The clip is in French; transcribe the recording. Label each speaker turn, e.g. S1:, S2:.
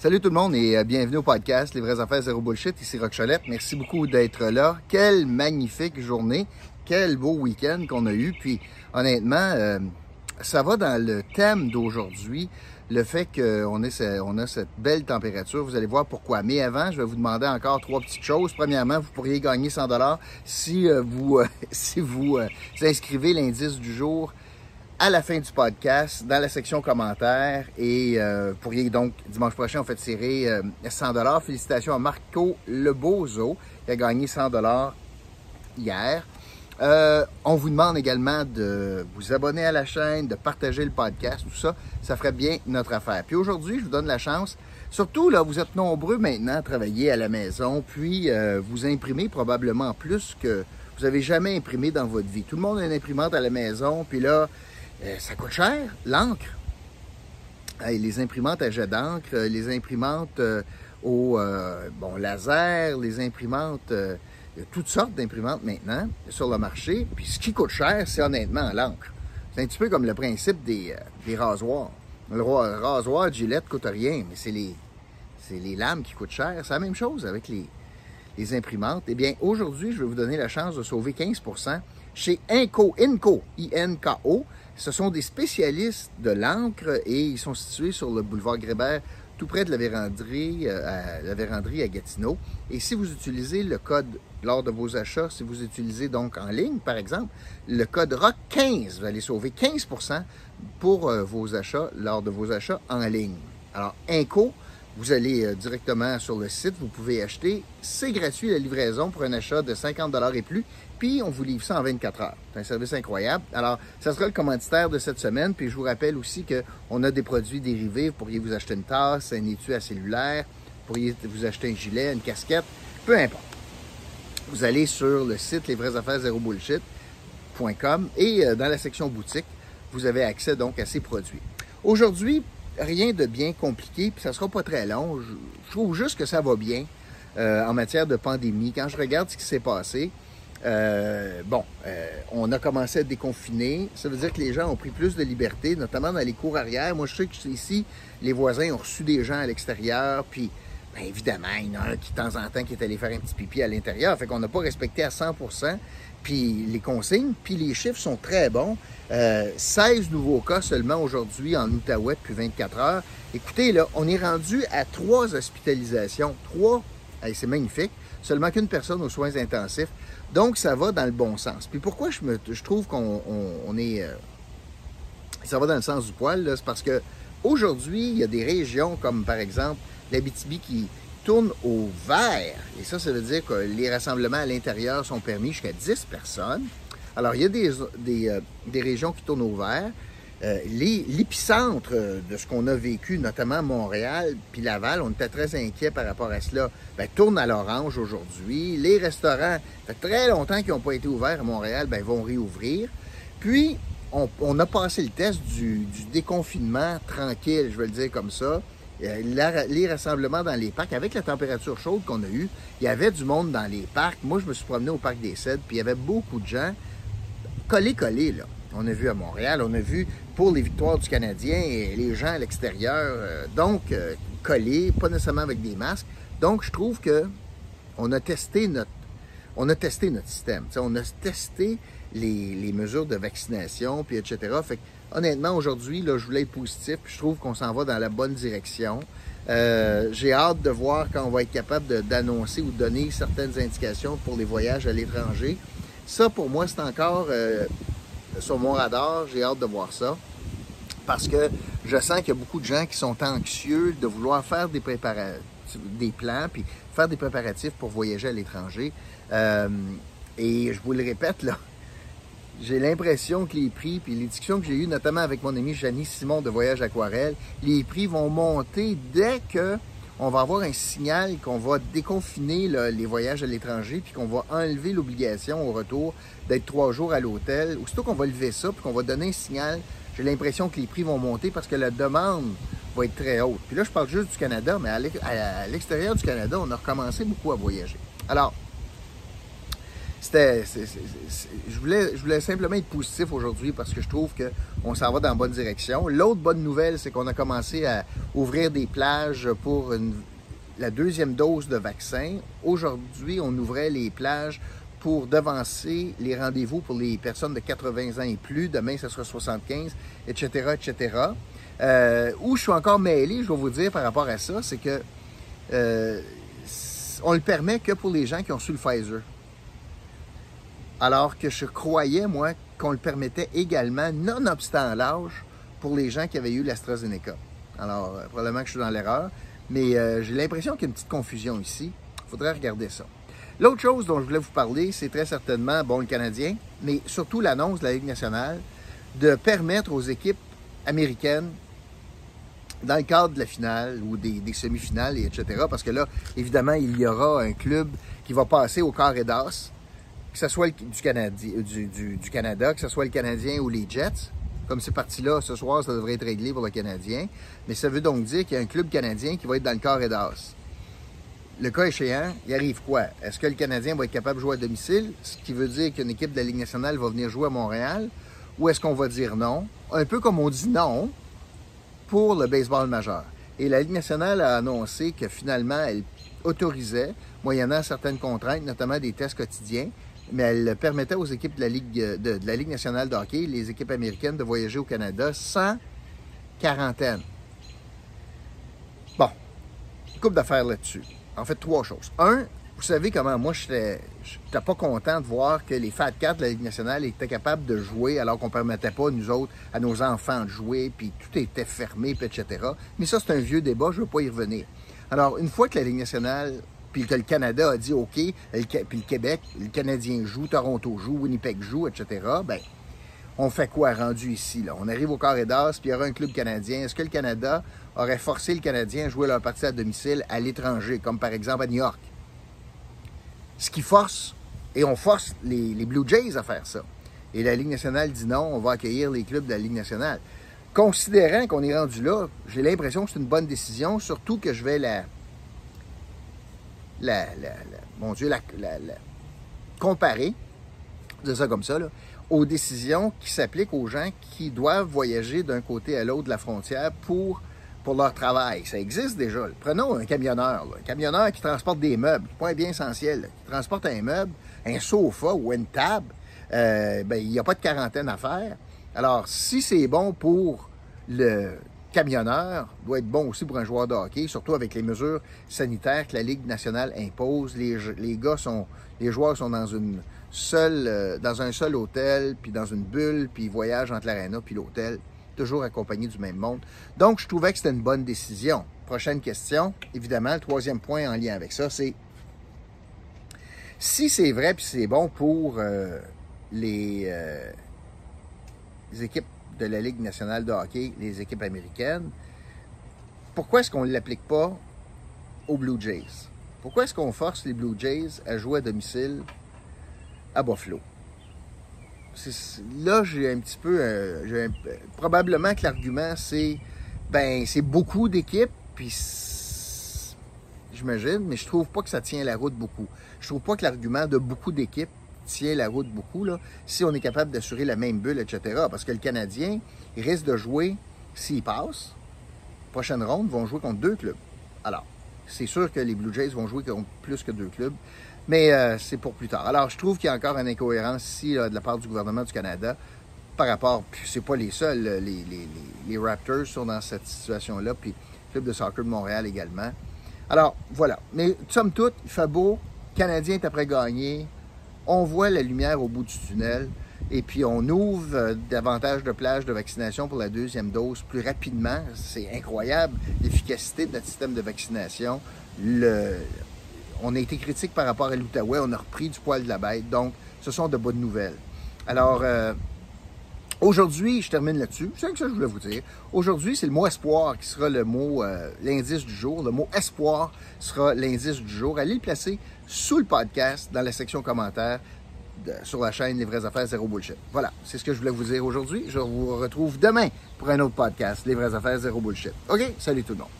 S1: Salut tout le monde et euh, bienvenue au podcast Les vraies affaires zéro bullshit. Ici Rock Cholette. Merci beaucoup d'être là. Quelle magnifique journée. Quel beau week-end qu'on a eu. Puis honnêtement, euh, ça va dans le thème d'aujourd'hui. Le fait qu'on on a cette belle température, vous allez voir pourquoi. Mais avant, je vais vous demander encore trois petites choses. Premièrement, vous pourriez gagner 100 dollars si euh, vous si vous inscrivez l'indice du jour à la fin du podcast, dans la section commentaires. Et euh, pourriez donc, dimanche prochain, on fait tirer euh, 100 dollars. Félicitations à Marco Lebozo, qui a gagné 100 dollars hier. Euh, on vous demande également de vous abonner à la chaîne, de partager le podcast, tout ça, ça ferait bien notre affaire. Puis aujourd'hui, je vous donne la chance, surtout là, vous êtes nombreux maintenant à travailler à la maison, puis euh, vous imprimez probablement plus que vous avez jamais imprimé dans votre vie. Tout le monde a une imprimante à la maison, puis là, euh, ça coûte cher, l'encre. les imprimantes à jet d'encre, euh, les imprimantes euh, au bon, laser, les imprimantes, toutes sortes d'imprimantes maintenant sur le marché. Puis ce qui coûte cher, c'est honnêtement l'encre. C'est un petit peu comme le principe des, rasoirs. Le rasoir Gillette coûte rien, mais c'est les, les lames qui coûtent cher. C'est la même chose avec les, les imprimantes. Eh bien, aujourd'hui, je vais vous donner la chance de sauver 15 chez Inco, Inco, I-N-K-O. Ce sont des spécialistes de l'encre et ils sont situés sur le boulevard Grébert, tout près de la véranderie, euh, à, la à Gatineau. Et si vous utilisez le code lors de vos achats, si vous utilisez donc en ligne, par exemple, le code ROCK15, vous allez sauver 15% pour euh, vos achats lors de vos achats en ligne. Alors, Inco, vous allez euh, directement sur le site, vous pouvez acheter. C'est gratuit la livraison pour un achat de 50 et plus. Puis on vous livre ça en 24 heures. C'est un service incroyable. Alors, ça sera le commanditaire de cette semaine. Puis je vous rappelle aussi qu'on a des produits dérivés. Vous pourriez vous acheter une tasse, un étui à cellulaire, vous pourriez vous acheter un gilet, une casquette, peu importe. Vous allez sur le site lesvraiesaffaires0bullshit.com et euh, dans la section boutique, vous avez accès donc à ces produits. Aujourd'hui, rien de bien compliqué, puis ça sera pas très long. Je, trouve juste que ça va bien euh, en matière de pandémie. Quand je regarde ce qui s'est passé, euh, bon, euh, on a commencé à déconfiner. Ça veut dire que les gens ont pris plus de liberté, notamment dans les cours arrière. Moi, je sais que ici, les voisins ont reçu des gens à l'extérieur, puis bien évidemment, il y en a un qui, de temps en temps, qui est allé faire un petit pipi à l'intérieur. Fait qu'on n'a pas respecté à 100 puis les consignes, puis les chiffres sont très bons. 16 euh, nouveaux cas seulement aujourd'hui en Outaouais depuis 24 heures. Écoutez, là, on est rendu à trois hospitalisations. Trois, c'est magnifique. Seulement qu'une personne aux soins intensifs. Donc, ça va dans le bon sens. Puis pourquoi je, me, je trouve qu'on est... Euh, ça va dans le sens du poil, c'est parce que aujourd'hui, il y a des régions comme par exemple l'Abitibi qui tourne au vert. Et ça, ça veut dire que les rassemblements à l'intérieur sont permis jusqu'à 10 personnes. Alors, il y a des, des, euh, régions qui tournent au vert. Euh, l'épicentre de ce qu'on a vécu, notamment Montréal puis Laval, on était très inquiets par rapport à cela, ben, tourne à l'orange aujourd'hui. Les restaurants, ça fait très longtemps qu'ils n'ont pas été ouverts à Montréal, ben, vont réouvrir. Puis, on, a passé le test du, déconfinement tranquille, je vais le dire comme ça. Euh, les rassemblements dans les parcs, avec la température chaude qu'on a eue, il y avait du monde dans les parcs. Moi, je me suis promené au parc des Cèdres, puis il y avait beaucoup de gens collés-collés, là. On a vu à Montréal, on a vu pour les victoires du Canadien et les gens à l'extérieur, euh, donc euh, collés, pas nécessairement avec des masques. Donc, je trouve que on a testé notre, on a testé notre système. on a testé les, mesures de vaccination, puis etc. Fait honnêtement, aujourd'hui, je voulais être positif, je trouve qu'on s'en va dans la bonne direction. Euh, j'ai hâte de voir quand on va être capable d'annoncer ou de donner certaines indications pour les voyages à l'étranger. Ça, pour moi, c'est encore sur mon radar. J'ai hâte de voir ça. Parce que je sens qu'il y a beaucoup de gens qui sont anxieux de vouloir faire des plans, puis faire des préparatifs pour voyager à l'étranger. Euh, et je vous le répète, là, j'ai l'impression que les prix, puis les discussions que j'ai eues, notamment avec mon ami Janice Simon de Voyage Aquarelle, les prix vont monter dès que on va avoir un signal qu'on va déconfiner les voyages à l'étranger, puis qu'on va enlever l'obligation au retour d'être trois jours à l'hôtel. Aussitôt qu'on va lever ça, puis qu'on va donner un signal, j'ai l'impression que les prix vont monter parce que la demande va être très haute. Puis là, je parle juste du Canada, mais à l'extérieur du Canada, on a recommencé beaucoup à voyager. Alors, c'était, je voulais, simplement être positif aujourd'hui parce que je trouve qu'on s'en va dans la bonne direction. L'autre bonne nouvelle, c'est qu'on a commencé à ouvrir des plages pour la deuxième dose de vaccin. Aujourd'hui, on ouvrait les plages pour devancer les rendez-vous pour les personnes de 80 ans et plus. Demain, ce sera 75, etc., etc. Où je suis encore mêlé, je vais vous dire par rapport à ça, c'est que euh, on le permet que pour les gens qui ont su le Pfizer. Alors que je croyais, moi, qu'on le permettait également, nonobstant l'âge, pour les gens qui avaient eu l'AstraZeneca. Alors, euh, probablement que je suis dans l'erreur, mais euh, j'ai l'impression qu'il y a une petite confusion ici. Il faudrait regarder ça. L'autre chose dont je voulais vous parler, c'est très certainement, bon, le Canadien, mais surtout l'annonce de la Ligue nationale de permettre aux équipes américaines dans le cadre de la finale ou des, semi-finales, etc. Parce que là, évidemment, il y aura un club qui va passer au carré d'as, que ce soit du, Canadi, du, Canada, que ce soit le Canadien ou les Jets. Comme c'est parti là, ce soir, ça devrait être réglé pour le Canadien. Mais ça veut donc dire qu'il y a un club canadien qui va être dans le carré d'as. Le cas échéant, il arrive quoi? Est-ce que le Canadien va être capable de jouer à domicile? Ce qui veut dire qu'une équipe de la Ligue nationale va venir jouer à Montréal? Ou est-ce qu'on va dire non? Un peu comme on dit non, pour le baseball majeur. Et la Ligue nationale a annoncé que finalement, elle autorisait, moyennant certaines contraintes, notamment des tests quotidiens, mais elle permettait aux équipes de la Ligue, de, la Ligue nationale de hockey, les équipes américaines, de voyager au Canada sans quarantaine. Bon, coupe d'affaires là-dessus. En fait, trois choses. Un, vous savez comment moi, je n'étais pas content de voir que les Fat Cats de la Ligue nationale étaient capables de jouer alors qu'on ne permettait pas, nous autres, à nos enfants de jouer, puis tout était fermé, etc. Mais ça, c'est un vieux débat, je ne veux pas y revenir. Alors, une fois que la Ligue nationale, puis que le Canada a dit OK, puis le Québec, le Canadien joue, Toronto joue, Winnipeg joue, etc., ben on fait quoi rendu ici? Là? On arrive au carré d'as, puis il y aura un club canadien. Est-ce que le Canada aurait forcé le Canadien à jouer leur partie à domicile à l'étranger, comme par exemple à New York? Ce qui force, et on force les, Blue Jays à faire ça. Et la Ligue nationale dit non, on va accueillir les clubs de la Ligue nationale. Considérant qu'on est rendu là, j'ai l'impression que c'est une bonne décision, surtout que je vais la. La, mon Dieu, comparer, de ça comme ça, aux décisions qui s'appliquent aux gens qui doivent voyager d'un côté à l'autre de la frontière pour leur travail. Ça existe déjà. Prenons un camionneur. Un camionneur qui transporte des meubles, point bien essentiel. Qui transporte un meuble, un sofa ou une table, euh, ben, il n'y a pas de quarantaine à faire. Alors, si c'est bon pour le camionneur, doit être bon aussi pour un joueur de hockey, surtout avec les mesures sanitaires que la Ligue nationale impose. Les, gars sont, les joueurs sont dans une seule, euh, dans un seul hôtel, puis dans une bulle, puis ils voyagent entre l'aréna puis l'hôtel toujours accompagné du même monde. Donc, je trouvais que c'était une bonne décision. Prochaine question, évidemment, le troisième point en lien avec ça, c'est si c'est vrai puis c'est bon pour euh, euh, les, équipes de la Ligue nationale de hockey, les équipes américaines, pourquoi est-ce qu'on ne l'applique pas aux Blue Jays? Pourquoi est-ce qu'on force les Blue Jays à jouer à domicile à Buffalo? là, j'ai un petit peu. Euh, probablement que l'argument, c'est. Ben, c'est beaucoup d'équipes, puis. J'imagine, mais je trouve pas que ça tient la route beaucoup. Je trouve pas que l'argument de beaucoup d'équipes tient la route beaucoup, là, si on est capable d'assurer la même bulle, etc. Parce que le Canadien, il risque de jouer, s'il passe, prochaine ronde, vont jouer contre deux clubs. Alors, c'est sûr que les Blue Jays vont jouer contre plus que deux clubs. Mais euh, c'est pour plus tard. Alors, je trouve qu'il y a encore une incohérence ici de la part du gouvernement du Canada par rapport, puis c'est pas les seuls, les, Raptors sont dans cette situation-là, puis le club de soccer de Montréal également. Alors, voilà. Mais somme toute, il fait beau, le Canadien est après gagné, on voit la lumière au bout du tunnel, et puis on ouvre euh, davantage de plages de vaccination pour la deuxième dose plus rapidement. C'est incroyable l'efficacité de notre système de vaccination. On a été critique par rapport à l'Outaouais, on a repris du poil de la bête, donc ce sont de bonnes nouvelles. Alors, euh, aujourd'hui, je termine là-dessus, c'est ça que je voulais vous dire. Aujourd'hui, c'est le mot espoir qui sera le mot, euh, l'indice du jour. Le mot espoir sera l'indice du jour. Allez le placer sous le podcast, dans la section commentaires, sur la chaîne Les Vraies Affaires Zéro Bullshit. Voilà, c'est ce que je voulais vous dire aujourd'hui. Je vous retrouve demain pour un autre podcast, Les Vraies Affaires Zéro Bullshit. OK? Salut tout le monde.